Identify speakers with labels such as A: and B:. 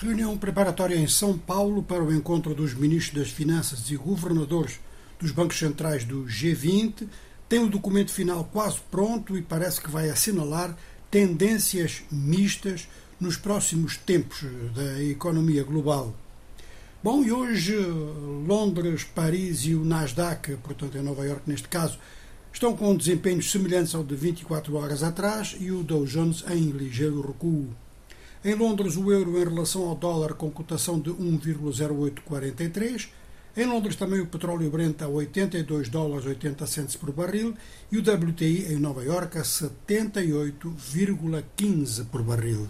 A: Reunião preparatória em São Paulo para o encontro dos ministros das Finanças e governadores dos bancos centrais do G20 tem o documento final quase pronto e parece que vai assinalar tendências mistas nos próximos tempos da economia global. Bom, e hoje Londres, Paris e o Nasdaq, portanto em Nova York neste caso, estão com desempenhos semelhantes ao de 24 horas atrás e o Dow Jones em ligeiro recuo. Em Londres, o euro em relação ao dólar com cotação de 1,0843. Em Londres também o petróleo Brent a 82 dólares 80 centes por barril e o WTI em Nova Iorque a 78,15 por barril.